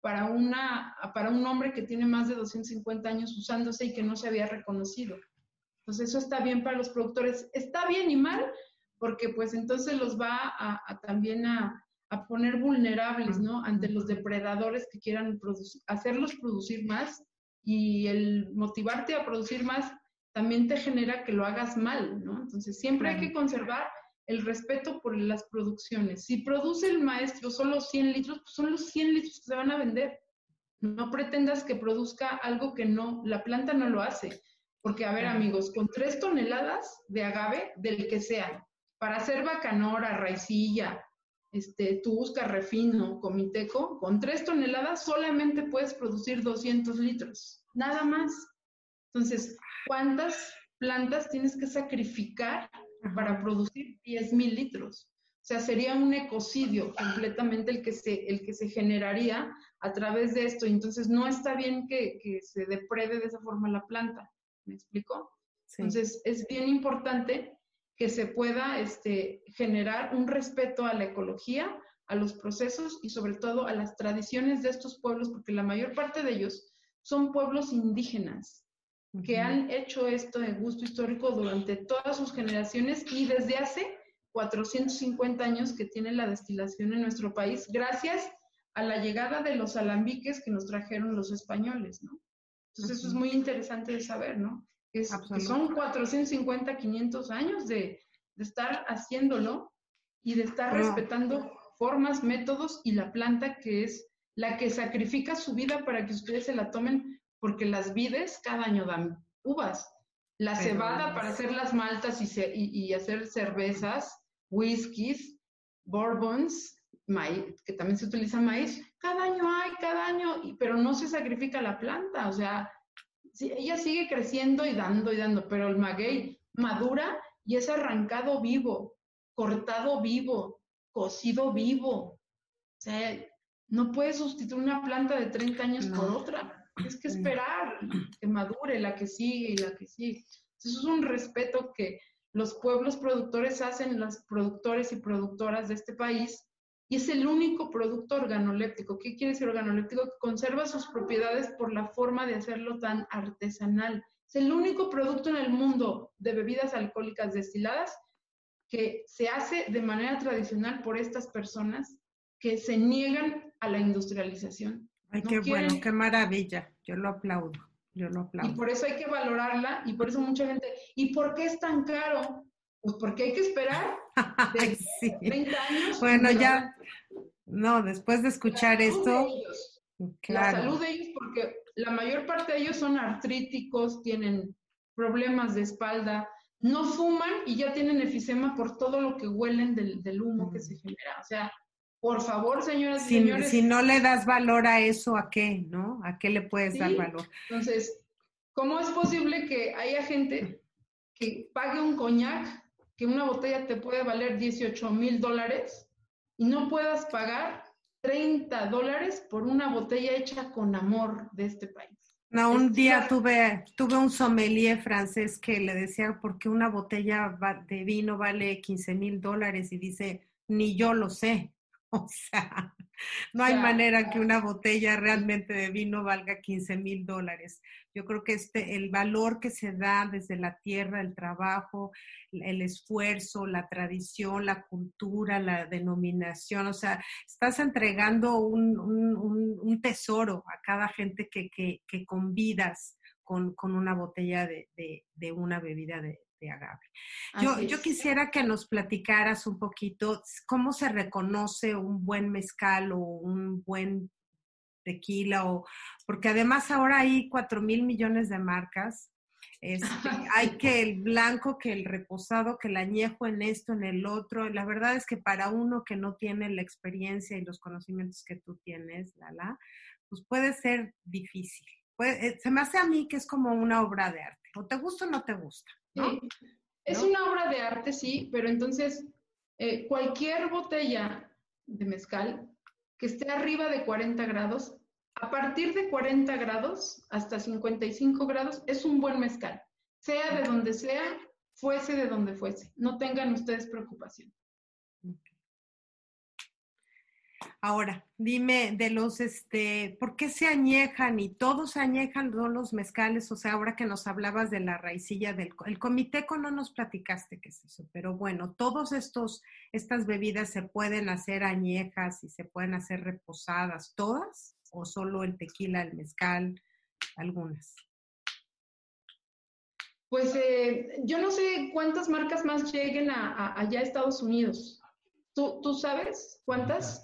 [SPEAKER 2] para, una, para un hombre que tiene más de 250 años usándose y que no se había reconocido. Entonces eso está bien para los productores. Está bien y mal porque pues entonces los va a, también a, a, poner vulnerables, ¿no? Ante los depredadores que quieran hacerlos producir más y el motivarte a producir más también te genera que lo hagas mal, ¿no? Entonces siempre hay que conservar el respeto por las producciones. Si produce el maestro solo 100 litros, pues son los 100 litros que se van a vender. No pretendas que produzca algo que no, la planta no lo hace. Porque, a ver, amigos, con tres toneladas de agave, del que sea, para hacer bacanora, raicilla, este, tusca, refino, comiteco, con tres toneladas solamente puedes producir 200 litros, nada más. Entonces, ¿cuántas plantas tienes que sacrificar para producir 10 mil litros? O sea, sería un ecocidio completamente el que, se, el que se generaría a través de esto. Entonces, no está bien que, se deprede de esa forma la planta. ¿Me explico? Entonces, es bien importante que se pueda este, generar un respeto a la ecología, a los procesos y sobre todo a las tradiciones de estos pueblos, porque la mayor parte de ellos son pueblos indígenas que han hecho esto de gusto histórico durante todas sus generaciones y desde hace 450 años que tiene la destilación en nuestro país, gracias a la llegada de los alambiques que nos trajeron los españoles, ¿no? Entonces eso es muy interesante de saber, ¿no? Es, que son 450, 500 años de, de estar haciéndolo y de estar respetando formas, métodos y la planta que es la que sacrifica su vida para que ustedes se la tomen porque las vides cada año dan uvas. La cebada para hacer las maltas y, hacer cervezas, whiskies, bourbons, maíz, que también se utiliza maíz, cada año hay, cada año, pero no se sacrifica la planta, o sea, ella sigue creciendo y dando y dando, pero el maguey madura y es arrancado vivo, cortado vivo, cocido vivo. O sea, no puedes sustituir una planta de 30 años por otra. Es que esperar que madure la que sigue y la que sigue. Eso es un respeto que los pueblos productores hacen, los productores y productoras de este país, y es el único producto organoléptico. ¿Qué quiere decir organoléptico? Que conserva sus propiedades por la forma de hacerlo tan artesanal. Es el único producto en el mundo de bebidas alcohólicas destiladas que se hace de manera tradicional por estas personas que se niegan a la industrialización.
[SPEAKER 1] Ay, qué bueno, qué maravilla. Yo lo aplaudo. Yo lo aplaudo.
[SPEAKER 2] Y por eso hay que valorarla y por eso mucha gente, ¿y por qué es tan caro? Pues porque hay que esperar 30 años.
[SPEAKER 1] Bueno, ya, no, después de escuchar esto,
[SPEAKER 2] La salud de ellos, porque la mayor parte de ellos son artríticos, tienen problemas de espalda, no fuman y ya tienen efisema por todo lo que huelen del, humo que se genera. O sea, por favor, señoras
[SPEAKER 1] y
[SPEAKER 2] señores.
[SPEAKER 1] Si no le das valor a eso, ¿a qué? ¿No? ¿A qué le puedes dar valor?
[SPEAKER 2] Entonces, ¿cómo es posible que haya gente que pague un coñac, que una botella te puede valer 18 mil dólares y no puedas pagar 30 dólares por una botella hecha con amor de este país?
[SPEAKER 1] No, un día tuve, tuve un sommelier francés que le decía, ¿por qué una botella de vino vale 15 mil dólares? Y dice, ni yo lo sé. O sea, no hay manera que una botella realmente de vino valga 15 mil dólares. Yo creo que este, el valor que se da desde la tierra, el trabajo, el esfuerzo, la tradición, la cultura, la denominación, o sea, estás entregando un, un, tesoro a cada gente que, que, que convidas con, con, una botella de, de, de una bebida de, agave. Yo, yo, quisiera que nos platicaras un poquito cómo se reconoce un buen mezcal o un buen tequila, o, porque además ahora hay cuatro mil millones de marcas. Este, hay que el blanco, que el reposado, que el añejo en esto, en el otro. La verdad es que para uno que no tiene la experiencia y los conocimientos que tú tienes, Lala, pues puede ser difícil. Eh, se me hace a mí que es como una obra de arte. O te gusta o no te gusta.
[SPEAKER 2] Es una obra de arte, sí, pero entonces eh, cualquier botella de mezcal que esté arriba de 40 grados, a partir de 40 grados hasta 55 grados, es un buen mezcal. Sea de donde sea, fuese de donde fuese. No tengan ustedes preocupación.
[SPEAKER 1] Ahora, dime de los, este, ¿por qué se añejan y todos añejan todos los mezcales? O sea, ahora que nos hablabas de la raicilla del el comiteco, no nos platicaste qué es eso, pero bueno, todos estos, estas bebidas se pueden hacer añejas y se pueden hacer reposadas, ¿todas? ¿O solo el tequila, el mezcal, algunas?
[SPEAKER 2] Pues eh, yo no sé cuántas marcas más lleguen a, allá a Estados Unidos. ¿Tú, ¿Tú sabes cuántas?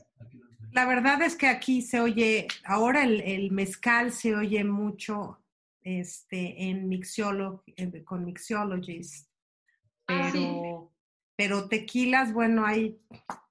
[SPEAKER 1] La verdad es que aquí se oye, ahora el, mezcal se oye mucho este, en mixiolo, con mixologists, ah, pero, pero tequilas, bueno, hay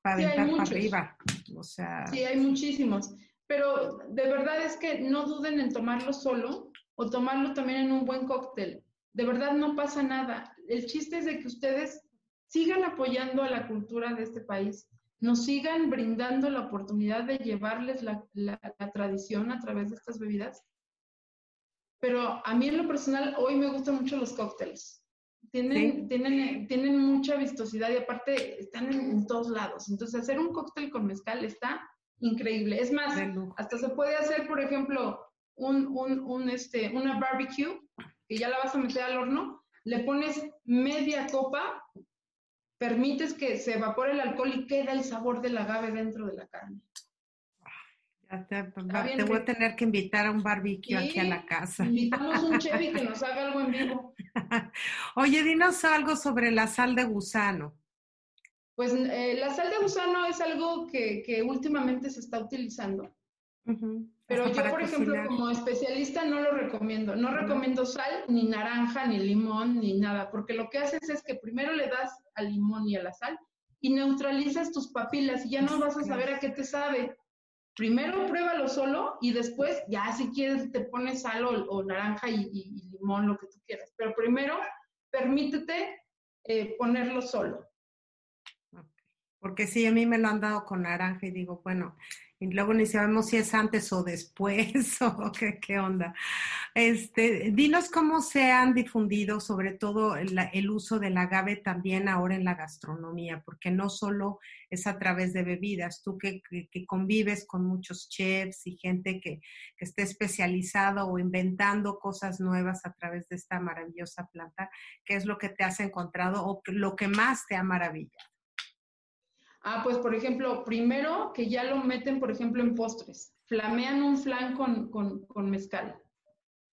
[SPEAKER 1] para aventar para arriba. O sea,
[SPEAKER 2] sí, hay muchísimos. Pero de verdad es que no duden en tomarlo solo o tomarlo también en un buen cóctel. De verdad no pasa nada. El chiste es de que ustedes sigan apoyando a la cultura de este país nos sigan brindando la oportunidad de llevarles la, tradición a través de estas bebidas. Pero a mí en lo personal hoy me gustan mucho los cócteles. Tienen, tienen, tienen mucha vistosidad y aparte están en, todos lados. Entonces hacer un cóctel con mezcal está increíble. Es más, hasta se puede hacer, por ejemplo, un, un, un, este, una barbecue que ya la vas a meter al horno, le pones media copa permites que se evapore el alcohol y queda el sabor del agave dentro de la carne.
[SPEAKER 1] Ya te, voy a tener que invitar a un barbecue aquí a la casa.
[SPEAKER 2] Invitamos un Chevy que nos haga algo en vivo.
[SPEAKER 1] Oye, dinos algo sobre la sal de gusano.
[SPEAKER 2] Pues eh, la sal de gusano es algo que, que últimamente se está utilizando. Pero yo, por ejemplo, como especialista no lo recomiendo. No recomiendo sal, ni naranja, ni limón, ni nada, porque lo que haces es que primero le das al limón y a la sal y neutralizas tus papilas y ya no vas a saber a qué te sabe. Primero pruébalo solo y después ya si quieres te pones sal o, naranja y, limón, lo que tú quieras. Pero primero permítete eh, ponerlo solo.
[SPEAKER 1] Porque sí, a mí me lo han dado con naranja y digo, bueno, y luego ni sabemos si es antes o después o qué, qué onda. Este, dinos cómo se han difundido sobre todo el, uso del agave también ahora en la gastronomía, porque no solo es a través de bebidas, tú que, que, convives con muchos chefs y gente que, que esté especializado o inventando cosas nuevas a través de esta maravillosa planta, ¿qué es lo que te has encontrado o lo que más te ha maravillado?
[SPEAKER 2] Ah, pues por ejemplo, primero que ya lo meten, por ejemplo, en postres. Flamean un flan con, con, mezcal,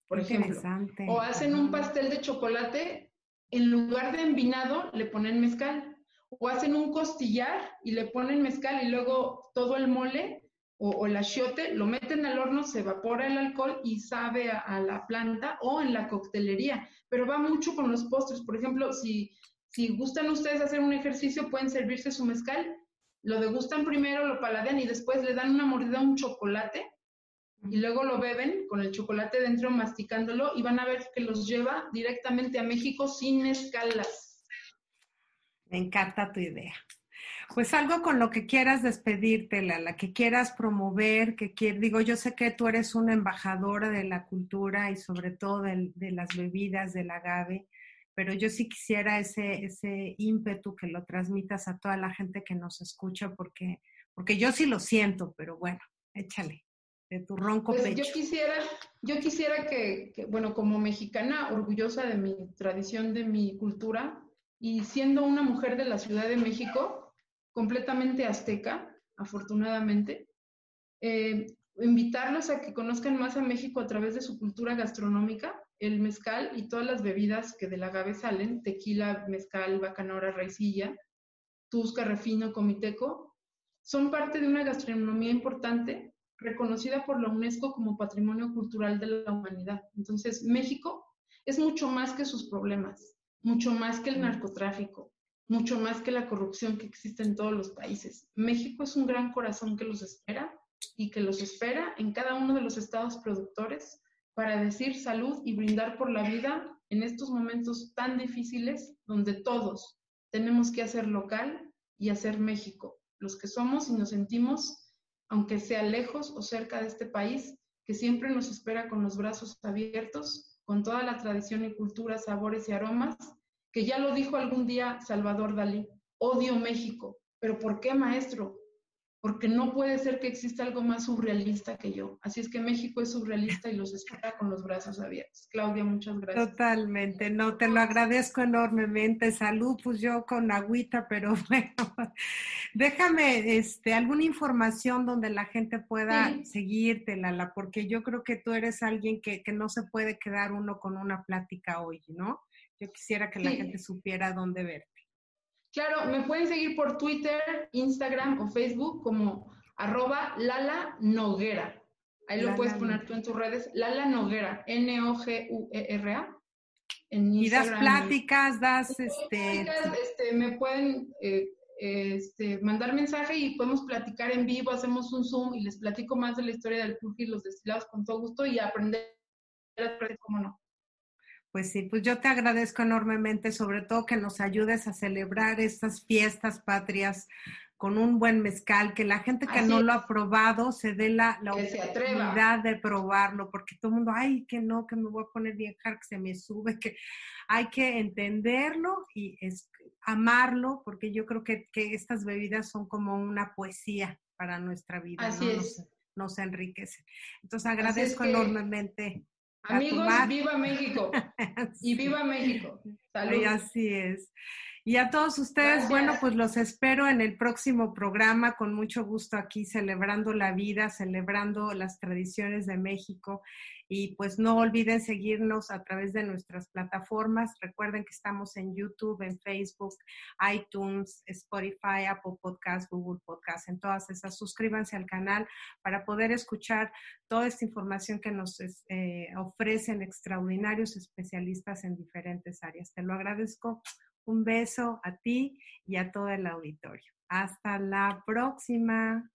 [SPEAKER 2] por ejemplo. O hacen un pastel de chocolate, en lugar de envinado, le ponen mezcal. O hacen un costillar y le ponen mezcal y luego todo el mole o, el achiote lo meten al horno, se evapora el alcohol y sabe a, a, la planta o en la coctelería. Pero va mucho con los postres. Por ejemplo, si si gustan ustedes hacer un ejercicio, pueden servirse su mezcal, lo degustan primero, lo paladean y después le dan una mordida a un chocolate y luego lo beben con el chocolate dentro masticándolo y van a ver que los lleva directamente a México sin escalas.
[SPEAKER 1] Me encanta tu idea. Pues algo con lo que quieras despedirte, la que quieras promover, que quier, digo, yo sé que tú eres una embajadora de la cultura y sobre todo de, de las bebidas del agave pero yo sí quisiera ese, ese ímpetu que lo transmitas a toda la gente que nos escucha, porque, porque yo sí lo siento, pero bueno, échale de tu ronco
[SPEAKER 2] pues
[SPEAKER 1] pecho.
[SPEAKER 2] Yo quisiera, yo quisiera que, bueno, como mexicana, orgullosa de mi tradición, de mi cultura, y siendo una mujer de la Ciudad de México, completamente azteca, afortunadamente, eh, invitarlos a que conozcan más a México a través de su cultura gastronómica, el mezcal y todas las bebidas que del agave salen, tequila, mezcal, bacanora, raicilla, tusca, refino, comiteco, son parte de una gastronomía importante reconocida por la UNESCO como Patrimonio Cultural de la Humanidad. Entonces, México es mucho más que sus problemas, mucho más que el narcotráfico, mucho más que la corrupción que existe en todos los países. México es un gran corazón que los espera y que los espera en cada uno de los estados productores para decir salud y brindar por la vida en estos momentos tan difíciles donde todos tenemos que hacer local y hacer México, los que somos y nos sentimos, aunque sea lejos o cerca de este país, que siempre nos espera con los brazos abiertos, con toda la tradición y cultura, sabores y aromas, que ya lo dijo algún día Salvador Dalí, odio México, pero ¿por qué, maestro? Porque no puede ser que exista algo más surrealista que yo. Así es que México es surrealista y los espera con los brazos abiertos. Claudia, muchas gracias.
[SPEAKER 1] Totalmente, no, te lo agradezco enormemente. Salud, pues yo con agüita, pero bueno, déjame este, alguna información donde la gente pueda seguirte, Lala, porque yo creo que tú eres alguien que, que, no se puede quedar uno con una plática hoy, ¿no? Yo quisiera que la gente supiera dónde verte.
[SPEAKER 2] Claro, me pueden seguir por Twitter, Instagram o Facebook como arroba Lala Noguera. Ahí lo puedes poner tú en tus redes. Lala Noguera, N-O-G-U-E-R-A.
[SPEAKER 1] y das pláticas, das este...
[SPEAKER 2] este... me pueden eh, este, mandar mensaje y podemos platicar en vivo, hacemos un Zoom y les platico más de la historia del pulque y los destilados con todo gusto y aprender cómo no.
[SPEAKER 1] Pues sí, pues yo te agradezco enormemente, sobre todo que nos ayudes a celebrar estas fiestas patrias con un buen mezcal, que la gente que no lo ha probado se dé la, oportunidad de probarlo, porque todo el mundo, ay, que no, que me voy a poner bien que se me sube, que hay que entenderlo y es, amarlo, porque yo creo que, estas bebidas son como una poesía para nuestra vida,
[SPEAKER 2] Así es.
[SPEAKER 1] Nos, enriquece. Entonces agradezco enormemente
[SPEAKER 2] Amigos, viva México. Y viva México. Salud.
[SPEAKER 1] así es. Y a todos ustedes, bueno, pues los espero en el próximo programa con mucho gusto aquí celebrando la vida, celebrando las tradiciones de México. Y pues no olviden seguirnos a través de nuestras plataformas. Recuerden que estamos en YouTube, en Facebook, iTunes, Spotify, Apple Podcast, Google Podcast, en todas esas. Suscríbanse al canal para poder escuchar toda esta información que nos eh, ofrecen extraordinarios especialistas en diferentes áreas. Te lo agradezco un beso a ti y a todo el auditorio. Hasta la próxima.